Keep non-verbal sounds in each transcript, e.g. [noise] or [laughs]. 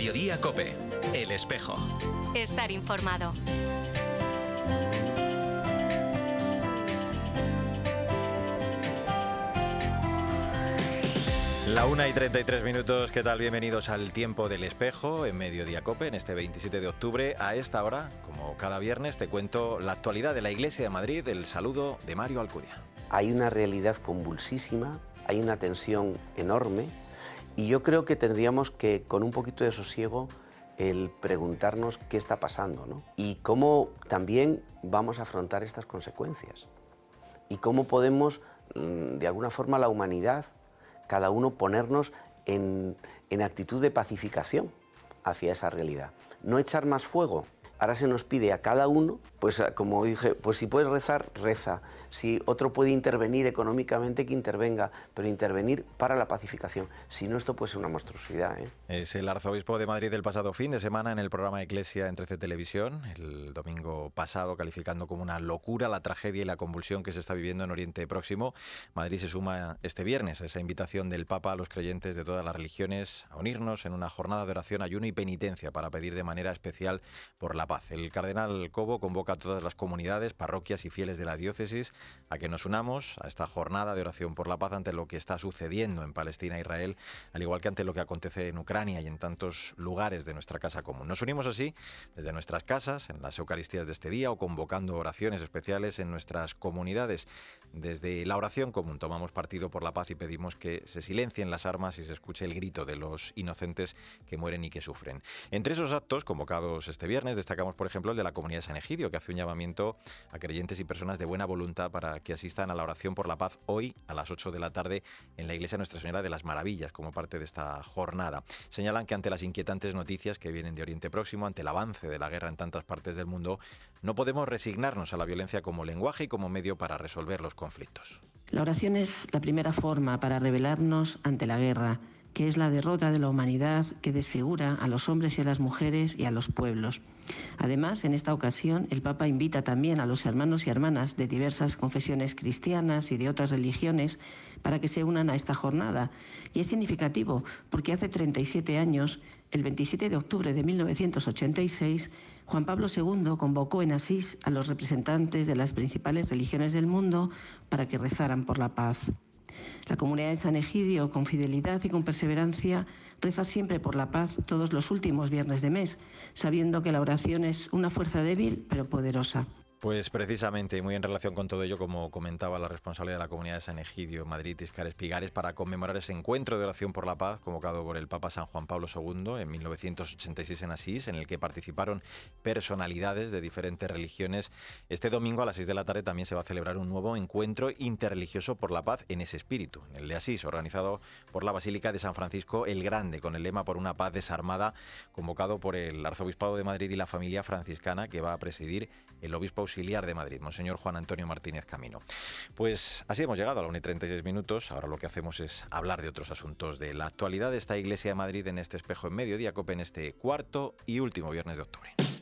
Mediodía Cope, El Espejo. Estar informado. La 1 y 33 minutos, ¿qué tal? Bienvenidos al Tiempo del Espejo en Mediodía Cope en este 27 de octubre. A esta hora, como cada viernes, te cuento la actualidad de la Iglesia de Madrid, el saludo de Mario Alcudia. Hay una realidad convulsísima, hay una tensión enorme y yo creo que tendríamos que, con un poquito de sosiego, el preguntarnos qué está pasando ¿no? y cómo también vamos a afrontar estas consecuencias y cómo podemos, mm, de alguna forma, la humanidad, cada uno ponernos en, en actitud de pacificación hacia esa realidad. No echar más fuego, Ahora se nos pide a cada uno, pues como dije, pues si puedes rezar, reza. Si otro puede intervenir económicamente, que intervenga, pero intervenir para la pacificación. Si no, esto puede ser una monstruosidad. ¿eh? Es el arzobispo de Madrid del pasado fin de semana en el programa Iglesia en 13 Televisión, el domingo pasado, calificando como una locura la tragedia y la convulsión que se está viviendo en Oriente Próximo. Madrid se suma este viernes a esa invitación del Papa a los creyentes de todas las religiones a unirnos en una jornada de oración, ayuno y penitencia para pedir de manera especial por la paz. El cardenal Cobo convoca a todas las comunidades, parroquias y fieles de la diócesis a que nos unamos a esta jornada de oración por la paz ante lo que está sucediendo en Palestina e Israel, al igual que ante lo que acontece en Ucrania y en tantos lugares de nuestra casa común. Nos unimos así desde nuestras casas, en las Eucaristías de este día o convocando oraciones especiales en nuestras comunidades. Desde la oración común tomamos partido por la paz y pedimos que se silencien las armas y se escuche el grito de los inocentes que mueren y que sufren. Entre esos actos convocados este viernes destaca por ejemplo, el de la comunidad de San Egidio, que hace un llamamiento a creyentes y personas de buena voluntad para que asistan a la oración por la paz hoy a las 8 de la tarde en la iglesia Nuestra Señora de las Maravillas, como parte de esta jornada. Señalan que ante las inquietantes noticias que vienen de Oriente Próximo, ante el avance de la guerra en tantas partes del mundo, no podemos resignarnos a la violencia como lenguaje y como medio para resolver los conflictos. La oración es la primera forma para rebelarnos ante la guerra que es la derrota de la humanidad que desfigura a los hombres y a las mujeres y a los pueblos. Además, en esta ocasión, el Papa invita también a los hermanos y hermanas de diversas confesiones cristianas y de otras religiones para que se unan a esta jornada. Y es significativo porque hace 37 años, el 27 de octubre de 1986, Juan Pablo II convocó en Asís a los representantes de las principales religiones del mundo para que rezaran por la paz. La comunidad de San Egidio, con fidelidad y con perseverancia, reza siempre por la paz todos los últimos viernes de mes, sabiendo que la oración es una fuerza débil pero poderosa. Pues precisamente, y muy en relación con todo ello, como comentaba la responsable de la comunidad de San Egidio, Madrid, Iscar Espigares, para conmemorar ese encuentro de oración por la paz convocado por el Papa San Juan Pablo II en 1986 en Asís, en el que participaron personalidades de diferentes religiones. Este domingo a las 6 de la tarde también se va a celebrar un nuevo encuentro interreligioso por la paz en ese espíritu, el de Asís, organizado por la Basílica de San Francisco el Grande, con el lema por una paz desarmada, convocado por el Arzobispado de Madrid y la familia franciscana que va a presidir el obispo auxiliar de Madrid, Monseñor Juan Antonio Martínez Camino. Pues así hemos llegado a la 1 y 36 minutos. Ahora lo que hacemos es hablar de otros asuntos de la actualidad de esta Iglesia de Madrid en este espejo en mediodía, COPE en este cuarto y último viernes de octubre.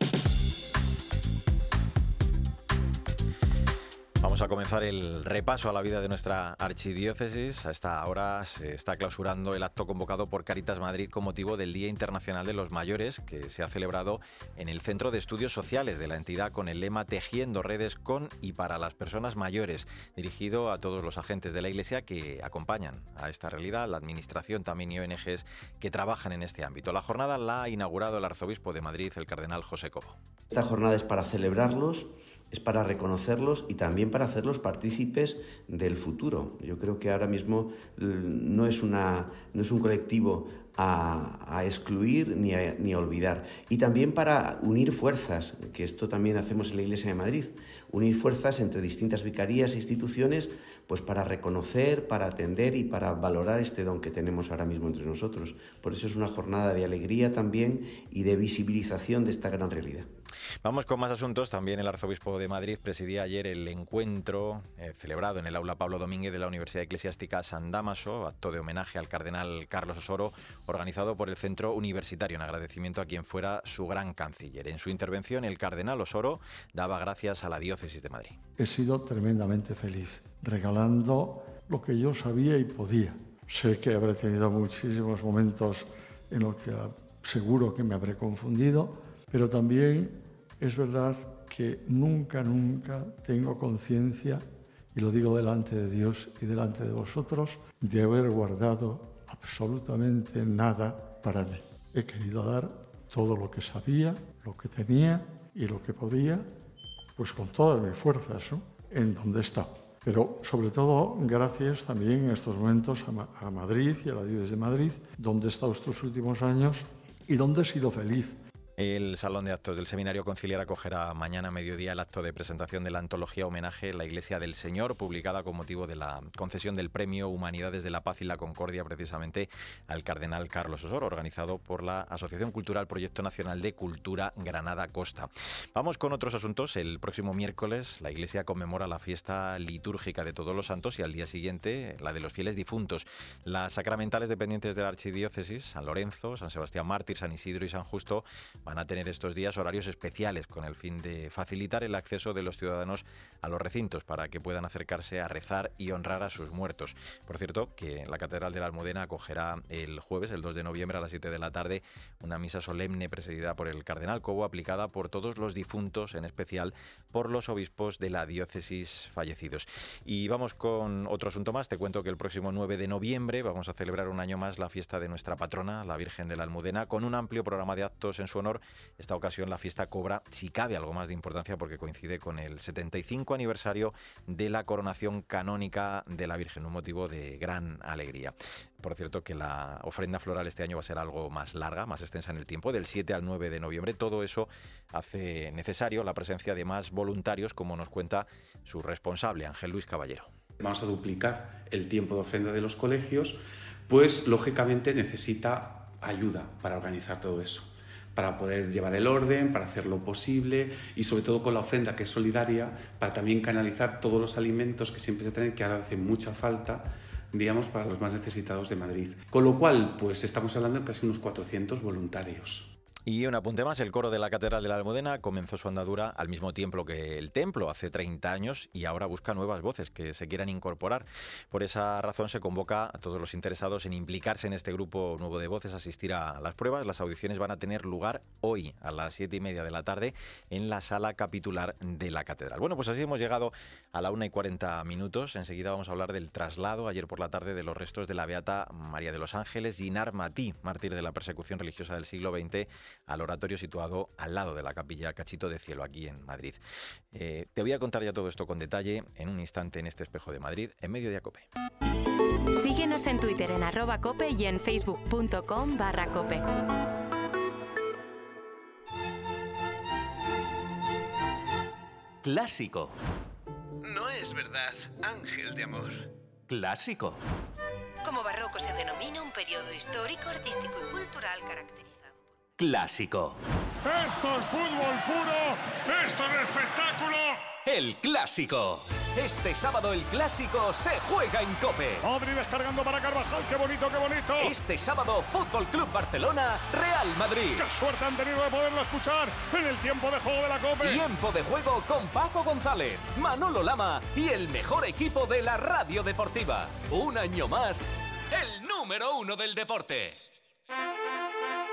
Vamos a comenzar el repaso a la vida de nuestra archidiócesis. A esta hora se está clausurando el acto convocado por Caritas Madrid con motivo del Día Internacional de los Mayores, que se ha celebrado en el Centro de Estudios Sociales de la entidad con el lema Tejiendo redes con y para las personas mayores, dirigido a todos los agentes de la Iglesia que acompañan a esta realidad, la Administración también y ONGs que trabajan en este ámbito. La jornada la ha inaugurado el Arzobispo de Madrid, el Cardenal José Cobo. Esta jornada es para celebrarlos es para reconocerlos y también para hacerlos partícipes del futuro. Yo creo que ahora mismo no es, una, no es un colectivo a, excluir ni a, ni a, olvidar. Y también para unir fuerzas, que esto también hacemos en la Iglesia de Madrid, unir fuerzas entre distintas vicarías e instituciones, pues para reconocer, para atender y para valorar este don que tenemos ahora mismo entre nosotros. Por eso es una jornada de alegría también y de visibilización de esta gran realidad. Vamos con más asuntos. También el arzobispo de Madrid presidía ayer el encuentro eh, celebrado en el aula Pablo Domínguez de la Universidad Eclesiástica San Damaso, acto de homenaje al cardenal Carlos Osoro, organizado por el Centro Universitario en agradecimiento a quien fuera su gran canciller. En su intervención, el cardenal Osoro daba gracias a la diócesis de Madrid. He sido tremendamente feliz, regalando lo que yo sabía y podía. Sé que habré tenido muchísimos momentos en los que seguro que me habré confundido, pero también es verdad que nunca, nunca tengo conciencia, y lo digo delante de Dios y delante de vosotros, de haber guardado absolutamente nada para mí. He querido dar todo lo que sabía, lo que tenía y lo que podía, pues con todas mis fuerzas, en donde está. Pero sobre todo gracias también en estos momentos a, Madrid y a la Diócesis de Madrid, donde he estado estos últimos años y donde he sido feliz el Salón de Actos del Seminario Conciliar acogerá mañana a mediodía el acto de presentación de la antología Homenaje La Iglesia del Señor, publicada con motivo de la concesión del Premio Humanidades de la Paz y la Concordia precisamente al Cardenal Carlos Osoro, organizado por la Asociación Cultural Proyecto Nacional de Cultura Granada Costa. Vamos con otros asuntos. El próximo miércoles la Iglesia conmemora la fiesta litúrgica de Todos los Santos y al día siguiente la de los fieles difuntos. Las sacramentales dependientes de la Archidiócesis, San Lorenzo, San Sebastián Mártir, San Isidro y San Justo, van a tener estos días horarios especiales con el fin de facilitar el acceso de los ciudadanos a los recintos para que puedan acercarse a rezar y honrar a sus muertos. Por cierto, que la Catedral de la Almudena acogerá el jueves, el 2 de noviembre a las 7 de la tarde, una misa solemne presidida por el Cardenal Cobo, aplicada por todos los difuntos, en especial por los obispos de la diócesis fallecidos. Y vamos con otro asunto más. Te cuento que el próximo 9 de noviembre vamos a celebrar un año más la fiesta de nuestra patrona, la Virgen de la Almudena, con un amplio programa de actos en su honor esta ocasión la fiesta cobra, si cabe, algo más de importancia porque coincide con el 75 aniversario de la coronación canónica de la Virgen, un motivo de gran alegría. Por cierto, que la ofrenda floral este año va a ser algo más larga, más extensa en el tiempo, del 7 al 9 de noviembre. Todo eso hace necesario la presencia de más voluntarios, como nos cuenta su responsable, Ángel Luis Caballero. Vamos a duplicar el tiempo de ofrenda de los colegios, pues lógicamente necesita ayuda para organizar todo eso para poder llevar el orden, para hacer lo posible y sobre todo con la ofrenda que es solidaria, para también canalizar todos los alimentos que siempre se tienen, que ahora hacen mucha falta digamos, para los más necesitados de Madrid. Con lo cual, pues estamos hablando de casi unos 400 voluntarios. Y un apunte más, el coro de la Catedral de la Almudena comenzó su andadura al mismo tiempo que el templo, hace 30 años, y ahora busca nuevas voces que se quieran incorporar. Por esa razón se convoca a todos los interesados en implicarse en este grupo nuevo de voces, asistir a las pruebas. Las audiciones van a tener lugar hoy a las 7 y media de la tarde en la sala capitular de la Catedral. Bueno, pues así hemos llegado a la 1 y 40 minutos. Enseguida vamos a hablar del traslado ayer por la tarde de los restos de la Beata María de los Ángeles, Ginar Matí, mártir de la persecución religiosa del siglo XX al oratorio situado al lado de la capilla Cachito de Cielo, aquí en Madrid. Eh, te voy a contar ya todo esto con detalle en un instante en este espejo de Madrid, en medio de Cope. Síguenos en Twitter en arroba cope y en facebook.com barra cope. Clásico. No es verdad, ángel de amor. Clásico. Como barroco se denomina un periodo histórico, artístico y cultural caracterizado clásico. Esto es fútbol puro, esto es espectáculo. El clásico. Este sábado el clásico se juega en Cope. Abri descargando para Carvajal, qué bonito, qué bonito. Este sábado Fútbol Club Barcelona, Real Madrid. Qué suerte han tenido de poderlo escuchar en el tiempo de juego de la Cope. Tiempo de juego con Paco González, Manolo Lama y el mejor equipo de la radio deportiva. Un año más, el número uno del deporte.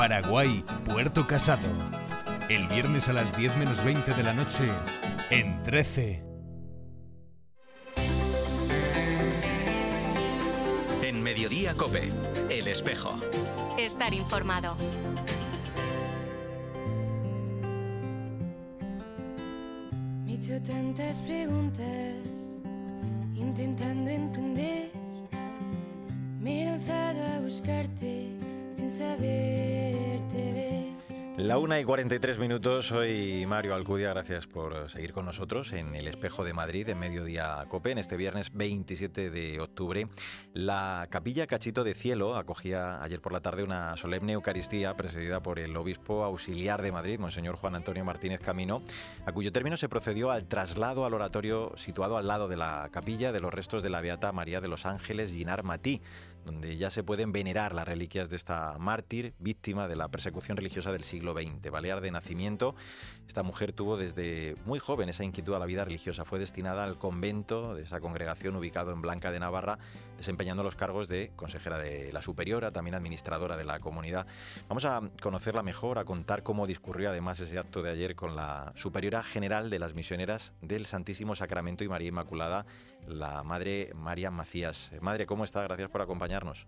Paraguay, Puerto Casado. El viernes a las 10 menos 20 de la noche, en 13. En Mediodía Cope, El Espejo. estar informado. Me he hecho tantas preguntas, intentando entender. Me he lanzado a buscarte sin saberte ver. La una y 43 minutos, soy Mario Alcudia, gracias por seguir con nosotros en el Espejo de Madrid en Mediodía Cope, en este viernes 27 de octubre. La Capilla Cachito de Cielo acogía ayer por la tarde una solemne Eucaristía presidida por el obispo auxiliar de Madrid, Monseñor Juan Antonio Martínez Camino, a cuyo término se procedió al traslado al oratorio situado al lado de la capilla de los restos de la Beata María de los Ángeles Ginar Matí, donde ya se pueden venerar las reliquias de esta mártir, víctima de la persecución religiosa del siglo XX. Balear de nacimiento, esta mujer tuvo desde muy joven esa inquietud a la vida religiosa. Fue destinada al convento de esa congregación ubicado en Blanca de Navarra, desempeñando los cargos de consejera de la superiora, también administradora de la comunidad. Vamos a conocerla mejor, a contar cómo discurrió además ese acto de ayer con la superiora general de las misioneras del Santísimo Sacramento y María Inmaculada, la Madre María Macías. Madre, ¿cómo está? Gracias por acompañarnos.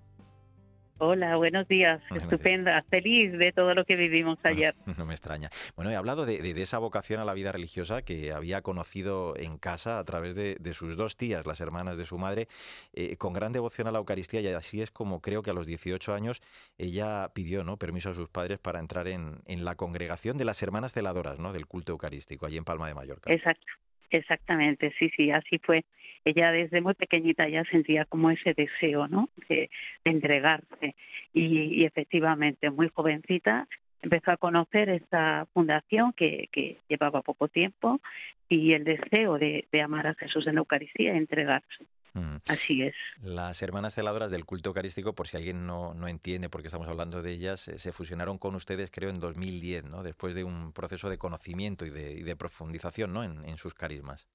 Hola, buenos días. Estupenda, feliz de todo lo que vivimos ayer. [laughs] No me extraña. Bueno, he hablado de, de, de, esa vocación a la vida religiosa que había conocido en casa a través de, de sus dos tías, las hermanas de su madre, eh, con gran devoción a la Eucaristía y así es como creo que a los 18 años ella pidió ¿no? permiso a sus padres para entrar en, en la congregación de las hermanas celadoras ¿no? del culto eucarístico, allí en Palma de Mallorca. Exacto. Exactamente, sí, sí, así fue. Ella desde muy pequeñita ya sentía como ese deseo, ¿no? De, de entregarse y, y, efectivamente, muy jovencita, empezó a conocer esta fundación que, que llevaba poco tiempo y el deseo de, de amar a Jesús en la Eucaristía y entregarse. Mm. Así es. Las hermanas celadoras del culto eucarístico, por si alguien no, no entiende por qué estamos hablando de ellas, eh, se fusionaron con ustedes creo en 2010, ¿no? después de un proceso de conocimiento y de, y de profundización ¿no? en, en sus carismas.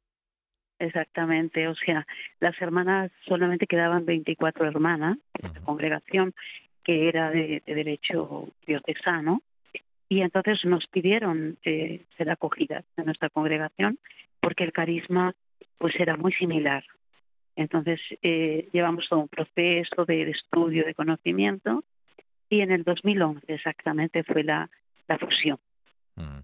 Exactamente, o sea, las hermanas solamente quedaban 24 hermanas en esta congregación que era de, de derecho diocesano y entonces nos pidieron eh, ser acogidas en nuestra congregación porque el carisma pues era muy similar. Entonces eh, llevamos todo un proceso de, estudio, de conocimiento y en el 2011 exactamente fue la, fusión. Mm.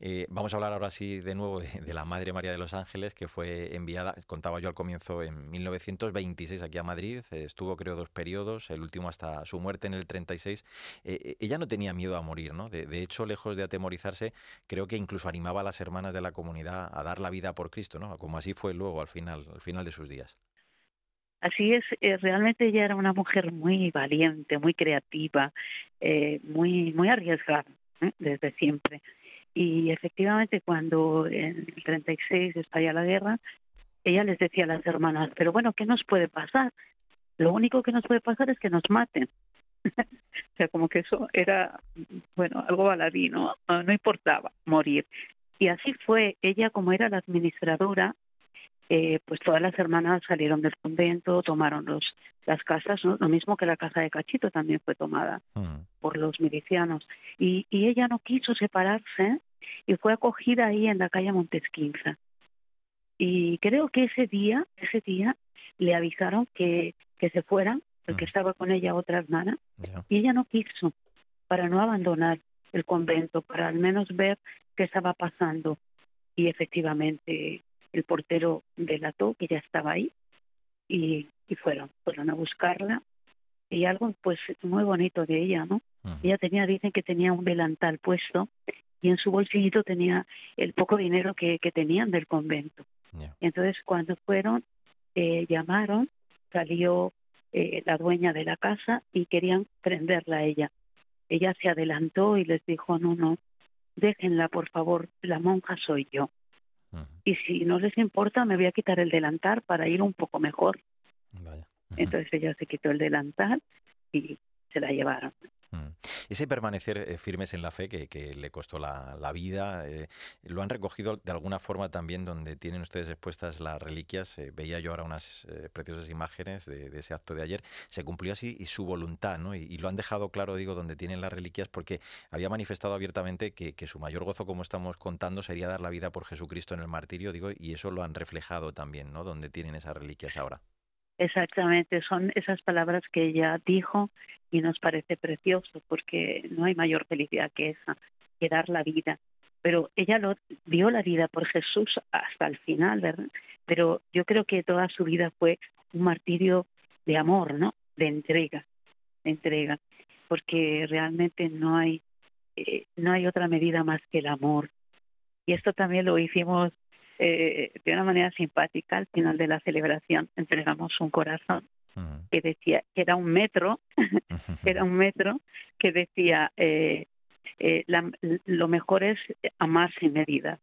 Eh, vamos a hablar ahora sí de nuevo de, de, la Madre María de los Ángeles, que fue enviada, contaba yo al comienzo, en 1926 aquí a Madrid. Eh, estuvo, creo, dos periodos, el último hasta su muerte en el 36. Eh, ella no tenía miedo a morir, ¿no? De, de, hecho, lejos de atemorizarse, creo que incluso animaba a las hermanas de la comunidad a dar la vida por Cristo, ¿no? Como así fue luego, al final, al final de sus días. Así es, eh, realmente ella era una mujer muy valiente, muy creativa, eh, muy, muy arriesgada ¿eh? desde siempre. Y efectivamente cuando en el 36 estalla la guerra, ella les decía a las hermanas, pero bueno, ¿qué nos puede pasar? Lo único que nos puede pasar es que nos maten. [laughs] o sea, como que eso era, bueno, algo baladí, ¿no? No importaba morir. Y así fue, ella como era la administradora, eh, pues todas las hermanas salieron del convento, tomaron los, las casas, ¿no? lo mismo que la casa de Cachito también fue tomada mm. por los milicianos. Y, y ella no quiso separarse y fue acogida ahí en la calle Montesquinza. Y creo que ese día, ese día, le avisaron que, que se fueran, porque mm. estaba con ella otra hermana, yeah. y ella no quiso, para no abandonar el convento, para al menos ver qué estaba pasando. Y efectivamente el portero delató que ya estaba ahí y, y fueron, fueron a buscarla y algo pues muy bonito de ella, ¿no? Uh -huh. Ella tenía, dicen que tenía un delantal puesto y en su bolsillito tenía el poco dinero que, que tenían del convento. Yeah. Entonces cuando fueron, eh, llamaron, salió eh, la dueña de la casa y querían prenderla a ella. Ella se adelantó y les dijo, no, no, déjenla por favor, la monja soy yo. Y si no les importa, me voy a quitar el delantal para ir un poco mejor. Vaya. Entonces ella se quitó el delantal y se la llevaron. Mm. Ese permanecer eh, firmes en la fe que, le costó la, vida, eh, ¿lo han recogido de alguna forma también donde tienen ustedes expuestas las reliquias? Eh, veía yo ahora unas preciosas imágenes de, ese acto de ayer. Se cumplió así y su voluntad, ¿no? Y, y, lo han dejado claro, digo, donde tienen las reliquias porque había manifestado abiertamente que, que, su mayor gozo, como estamos contando, sería dar la vida por Jesucristo en el martirio, digo, y eso lo han reflejado también, ¿no? Donde tienen esas reliquias ahora. Exactamente, son esas palabras que ella dijo y nos parece precioso porque no hay mayor felicidad que esa, que dar la vida. Pero ella lo dio la vida por Jesús hasta el final, ¿verdad? Pero yo creo que toda su vida fue un martirio de amor, ¿no? De entrega, de entrega, porque realmente no hay eh, no hay otra medida más que el amor. Y esto también lo hicimos eh, de una manera simpática al final de la celebración. Entregamos un corazón que decía que era un metro, [laughs] era un metro que decía eh, eh, la, lo mejor es amar sin medida.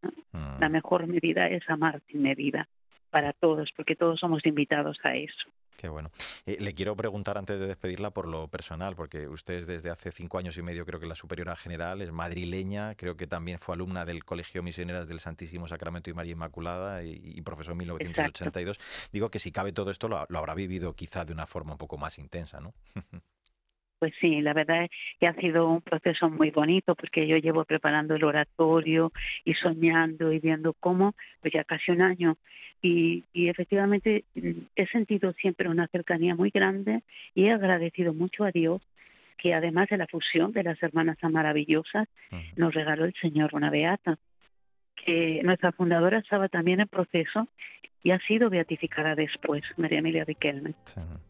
La mejor medida es amar sin medida para todos, porque todos somos invitados a eso. Qué bueno. Eh, le quiero preguntar antes de despedirla por lo personal, porque usted es desde hace cinco años y medio, creo que la superiora general, es madrileña, creo que también fue alumna del Colegio Misioneras del Santísimo Sacramento y María Inmaculada y, profesor en 1982. Digo que si cabe todo esto lo, lo habrá vivido quizá de una forma un poco más intensa, ¿no? [laughs] Pues sí, la verdad es que ha sido un proceso muy bonito porque yo llevo preparando el oratorio y soñando y viendo cómo, pues ya casi un año, y, y efectivamente mm, he sentido siempre una cercanía muy grande y he agradecido mucho a Dios que además de la fusión de las hermanas tan maravillosas, nos regaló el Señor una beata, que nuestra fundadora estaba también en proceso y ha sido beatificada después, María Emilia Riquelme,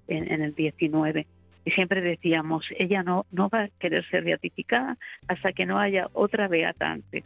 en, en el 19 y siempre decíamos, ella no, no va a querer ser beatificada hasta que no haya otra beata antes.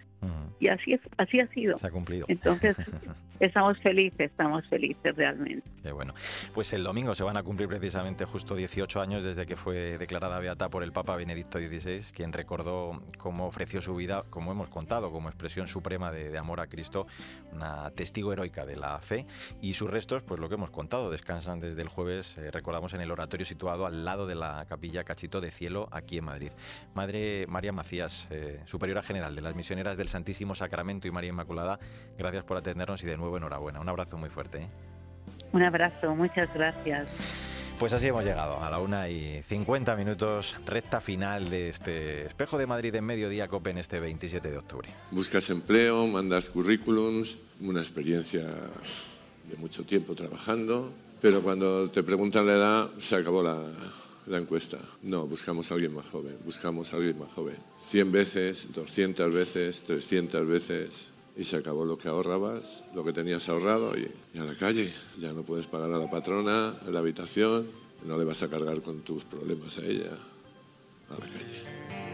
Y así, es, así ha sido. Se ha cumplido. Entonces, [laughs] estamos felices, estamos felices realmente. Qué bueno. Pues el domingo se van a cumplir precisamente justo 18 años desde que fue declarada beata por el Papa Benedicto XVI, quien recordó cómo ofreció su vida, como hemos contado, como expresión suprema de, amor a Cristo, una testigo heroica de la fe. Y sus restos, pues lo que hemos contado, descansan desde el jueves, eh, recordamos, en el oratorio situado al lado de la capilla Cachito de Cielo, aquí en Madrid. Madre María Macías, eh, superiora general de las misioneras del Santísimo Sacramento y María Inmaculada, gracias por atendernos y de nuevo enhorabuena. Un abrazo muy fuerte. ¿eh? Un abrazo, muchas gracias. Pues así hemos llegado a la una y 50 minutos, recta final de este espejo de Madrid en mediodía COPE en este 27 de octubre. Buscas empleo, mandas currículums, una experiencia de mucho tiempo trabajando, pero cuando te preguntan la edad se acabó la, la encuesta. No, buscamos a alguien más joven, buscamos a alguien más joven. 100 veces, 200 veces, 300 veces y se acabó lo que ahorrabas, lo que tenías ahorrado y, y, a la calle. Ya no puedes pagar a la patrona en la habitación, no le vas a cargar con tus problemas a ella. A la calle.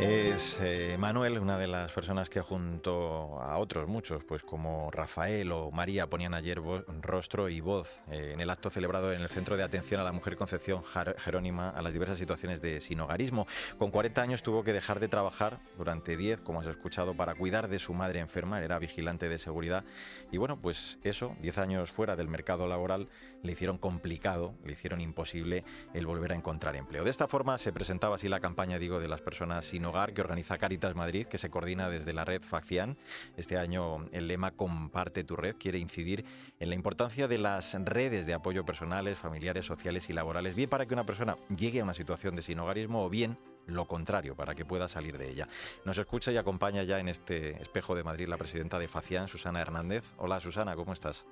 Es eh, Manuel, una de las personas que junto a otros muchos, pues como Rafael o María, ponían ayer rostro y voz eh, en el acto celebrado en el Centro de Atención a la Mujer Concepción Jerónima a las diversas situaciones de sinogarismo. Con 40 años tuvo que dejar de trabajar durante 10, como has escuchado, para cuidar de su madre enferma, era vigilante de seguridad. Y bueno, pues eso, 10 años fuera del mercado laboral, le hicieron complicado, le hicieron imposible el volver a encontrar empleo. De esta forma se presentaba así la campaña, digo, de las personas sin que organiza Caritas Madrid, que se coordina desde la red Faccian. Este año el lema Comparte tu red quiere incidir en la importancia de las redes de apoyo personales, familiares, sociales y laborales, bien para que una persona llegue a una situación de sin hogarismo o bien lo contrario, para que pueda salir de ella. Nos escucha y acompaña ya en este espejo de Madrid la presidenta de Facián, Susana Hernández. Hola Susana, ¿cómo estás?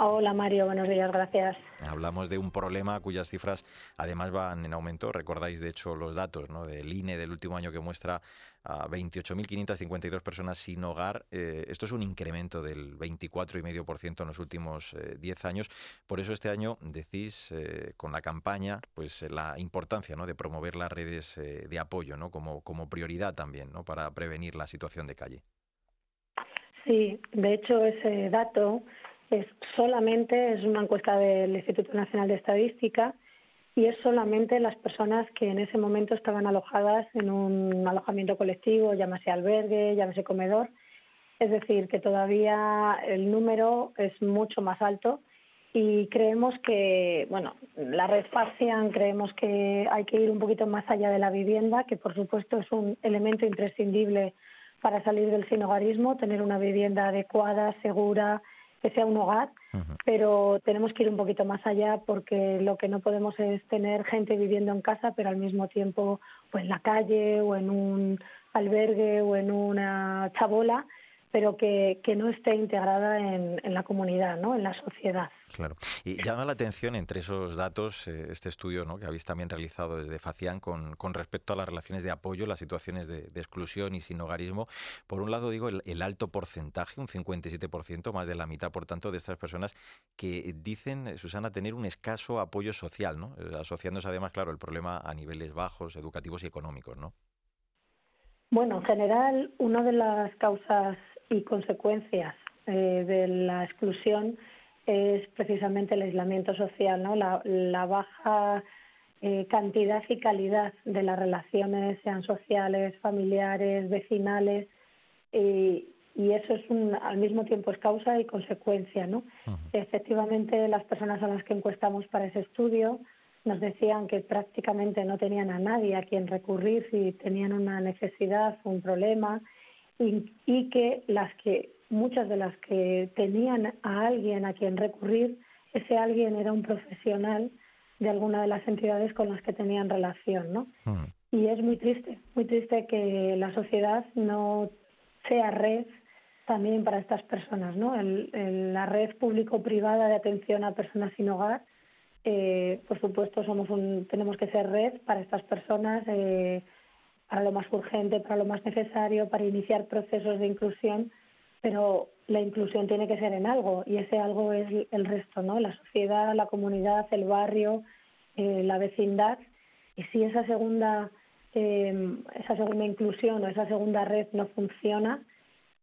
Hola Mario, buenos días, gracias. Hablamos de un problema cuyas cifras además van en aumento. Recordáis de hecho los datos ¿no? del INE del último año que muestra a 28.552 personas sin hogar. Eh, esto es un incremento del 24,5% en los últimos 10 eh, años. Por eso este año decís eh, con la campaña pues la importancia ¿no? de promover las redes de apoyo ¿no? como, como prioridad también ¿no? para prevenir la situación de calle. Sí, de hecho ese dato es solamente, es una encuesta del Instituto Nacional de Estadística y es solamente las personas que en ese momento estaban alojadas en un alojamiento colectivo, llámese albergue, llámese comedor. Es decir, que todavía el número es mucho más alto y creemos que, bueno, la red creemos que hay que ir un poquito más allá de la vivienda, que por supuesto es un elemento imprescindible para salir del sinogarismo, tener una vivienda adecuada, segura, que sea un hogar, pero tenemos que ir un poquito más allá porque lo que no podemos es tener gente viviendo en casa, pero al mismo tiempo pues en la calle o en un albergue o en una chabola, pero que, que no esté integrada en, en, la comunidad, ¿no? en la sociedad. Claro. Y llama la atención entre esos datos eh, este estudio ¿no? que habéis también realizado desde Facián con, con, respecto a las relaciones de apoyo, las situaciones de, de exclusión y sin hogarismo. Por un lado, digo, el, el, alto porcentaje, un 57%, más de la mitad, por tanto, de estas personas que dicen, Susana, tener un escaso apoyo social, ¿no? Eh, asociándose además, claro, el problema a niveles bajos, educativos y económicos, ¿no? Bueno, en general, una de las causas y consecuencias eh, de la exclusión es precisamente el aislamiento social, ¿no? la, la baja eh, cantidad y calidad de las relaciones, sean sociales, familiares, vecinales, y, y eso es un, al mismo tiempo es causa y consecuencia. ¿no? Uh -huh. Efectivamente, las personas a las que encuestamos para ese estudio nos decían que prácticamente no tenían a nadie a quien recurrir si tenían una necesidad o un problema y, y, que las que muchas de las que tenían a alguien a quien recurrir ese alguien era un profesional de alguna de las entidades con las que tenían relación no mm. y es muy triste muy triste que la sociedad no sea red también para estas personas no el, el, la red público privada de atención a personas sin hogar eh, por supuesto somos un, tenemos que ser red para estas personas eh, para lo más urgente, para lo más necesario, para iniciar procesos de inclusión, pero la inclusión tiene que ser en algo y ese algo es el resto, ¿no? La sociedad, la comunidad, el barrio, eh, la vecindad y si esa segunda eh, esa segunda inclusión o esa segunda red no funciona,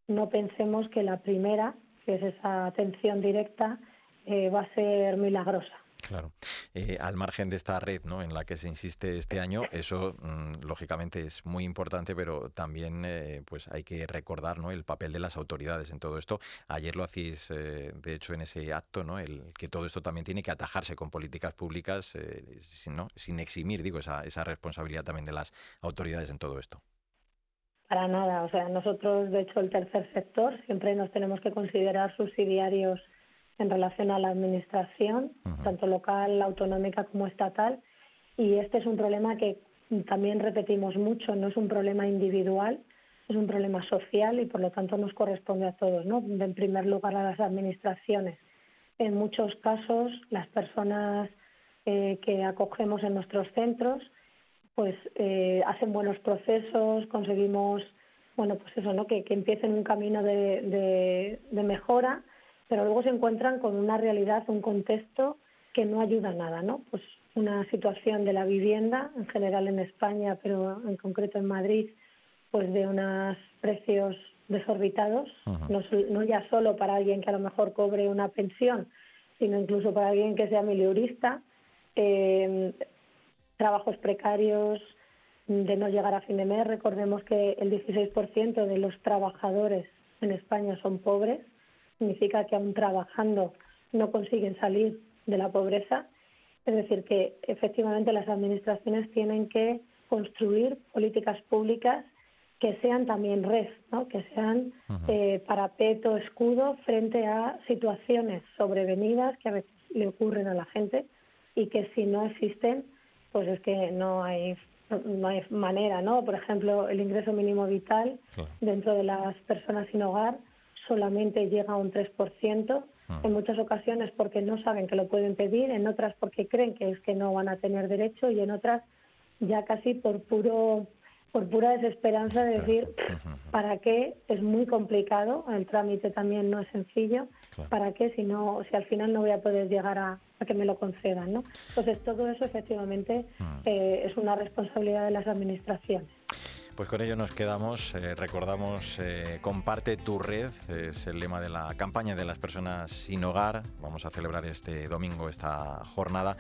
no pensemos que la primera, que es esa atención directa, eh, va a ser milagrosa. Claro. Eh, al margen de esta red ¿no? en la que se insiste este año, eso mmm, lógicamente es muy importante, pero también eh, pues hay que recordar ¿no? el papel de las autoridades en todo esto. Ayer lo hacéis, eh, de hecho, en ese acto, ¿no? el, que todo esto también tiene que atajarse con políticas públicas eh, sin, ¿no? sin eximir digo, esa, esa responsabilidad también de las autoridades en todo esto. Para nada, o sea, nosotros, de hecho, el tercer sector siempre nos tenemos que considerar subsidiarios en relación a la administración, uh -huh. tanto local, autonómica como estatal. Y este es un problema que también repetimos mucho, no es un problema individual, es un problema social y por lo tanto nos corresponde a todos, ¿no? En primer lugar a las administraciones. En muchos casos las personas eh, que acogemos en nuestros centros pues eh, hacen buenos procesos, conseguimos bueno pues eso, ¿no? que, que empiecen un camino de, de, de mejora pero luego se encuentran con una realidad, un contexto que no ayuda a nada, ¿no? Pues una situación de la vivienda, en general en España, pero en concreto en Madrid, pues de unos precios desorbitados, uh -huh. no, no ya solo para alguien que a lo mejor cobre una pensión, sino incluso para alguien que sea miliurista, eh, trabajos precarios, de no llegar a fin de mes. Recordemos que el 16% de los trabajadores en España son pobres significa que aún trabajando no consiguen salir de la pobreza. Es decir, que efectivamente las administraciones tienen que construir políticas públicas que sean también red, ¿no? que sean uh -huh. eh, parapeto, escudo frente a situaciones sobrevenidas que a veces le ocurren a la gente y que si no existen, pues es que no hay no hay manera, ¿no? Por ejemplo, el ingreso mínimo vital claro. dentro de las personas sin hogar solamente llega a un 3%, ah. en muchas ocasiones porque no saben que lo pueden pedir, en otras porque creen que es que no van a tener derecho y en otras ya casi por puro por pura desesperanza de decir para qué es muy complicado, el trámite también no es sencillo, claro. para qué si no si al final no voy a poder llegar a, a que me lo concedan, ¿no? Entonces todo eso efectivamente ah. eh, es una responsabilidad de las administraciones. Pues con ello nos quedamos. Eh, recordamos, eh, comparte tu red, es el lema de la campaña de las personas sin hogar. Vamos a celebrar este domingo esta jornada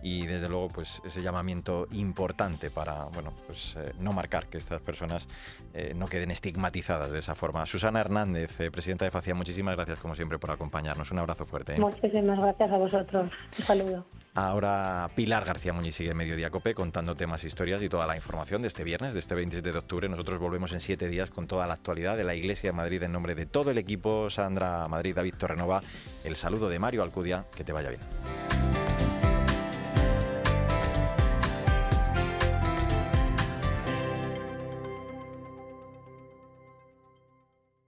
y desde luego pues ese llamamiento importante para bueno pues eh, no marcar que estas personas no queden estigmatizadas de esa forma. Susana Hernández, presidenta de FACIA, muchísimas gracias como siempre por acompañarnos. Un abrazo fuerte. Muchísimas gracias a vosotros. Un saludo. Ahora Pilar García Muñiz sigue Mediodía Cope contando temas, historias y toda la información de este viernes, de este 27 de octubre. Nosotros volvemos en siete días con toda la actualidad de la Iglesia de Madrid en nombre de todo el equipo. Sandra Madrid, David Torrenova, el saludo de Mario Alcudia. Que te vaya bien.